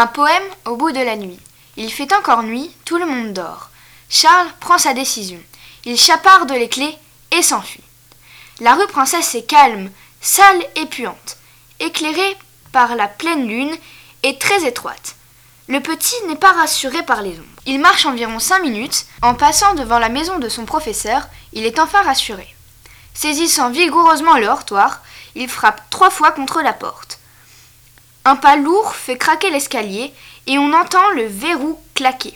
Un poème au bout de la nuit. Il fait encore nuit, tout le monde dort. Charles prend sa décision. Il chaparde les clés et s'enfuit. La rue Princesse est calme, sale et puante, éclairée par la pleine lune et très étroite. Le petit n'est pas rassuré par les ombres. Il marche environ cinq minutes. En passant devant la maison de son professeur, il est enfin rassuré. Saisissant vigoureusement le hortoir, il frappe trois fois contre la porte. Un pas lourd fait craquer l'escalier et on entend le verrou claquer.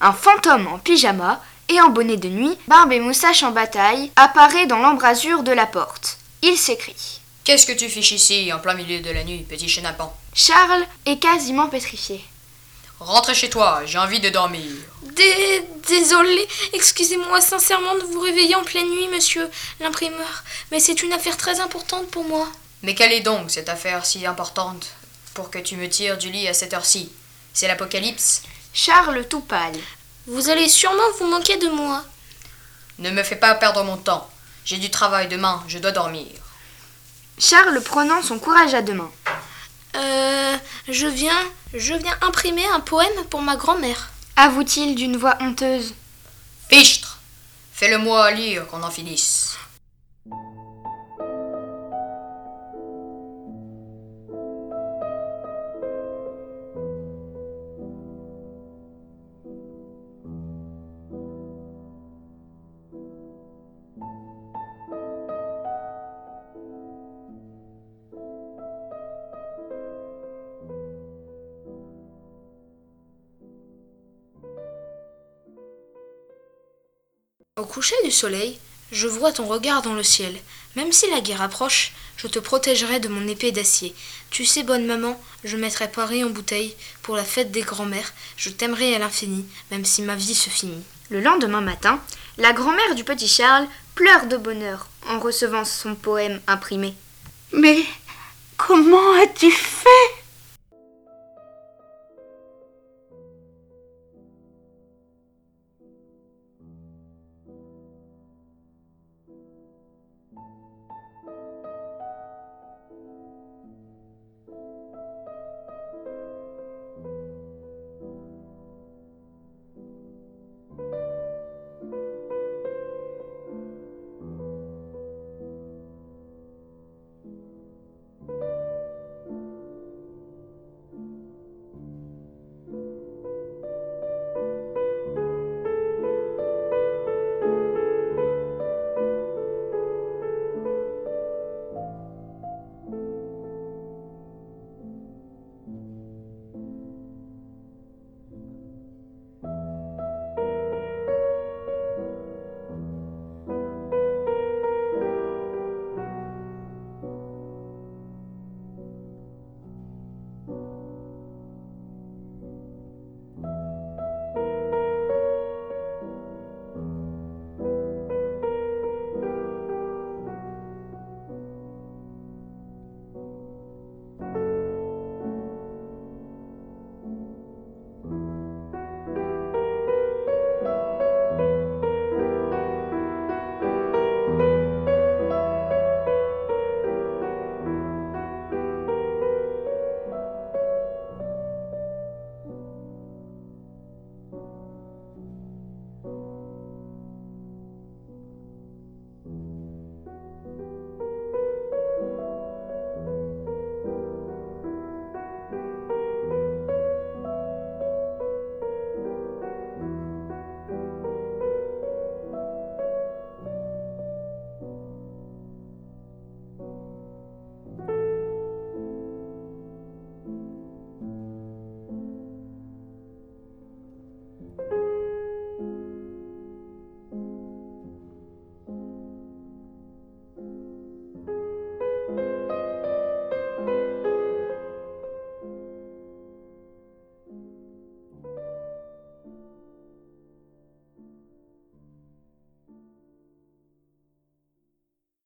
Un fantôme en pyjama et en bonnet de nuit, barbe et moustache en bataille, apparaît dans l'embrasure de la porte. Il s'écrie. Qu'est-ce que tu fiches ici, en plein milieu de la nuit, petit chenapan? Charles est quasiment pétrifié. Rentre chez toi, j'ai envie de dormir. Dé désolé, excusez-moi sincèrement de vous réveiller en pleine nuit, monsieur l'imprimeur, mais c'est une affaire très importante pour moi. Mais quelle est donc cette affaire si importante? Pour que tu me tires du lit à cette heure-ci C'est l'apocalypse Charles tout pâle. Vous allez sûrement vous manquer de moi. Ne me fais pas perdre mon temps. J'ai du travail demain, je dois dormir. Charles prenant son courage à deux mains. Euh, je viens, je viens imprimer un poème pour ma grand-mère. Avoue-t-il d'une voix honteuse. Fichtre Fais-le-moi lire qu'on en finisse. Au coucher du soleil, je vois ton regard dans le ciel. Même si la guerre approche, je te protégerai de mon épée d'acier. Tu sais, bonne maman, je mettrai Paris en bouteille pour la fête des grands-mères. Je t'aimerai à l'infini, même si ma vie se finit. Le lendemain matin, la grand-mère du petit Charles pleure de bonheur en recevant son poème imprimé. Mais comment as-tu fait?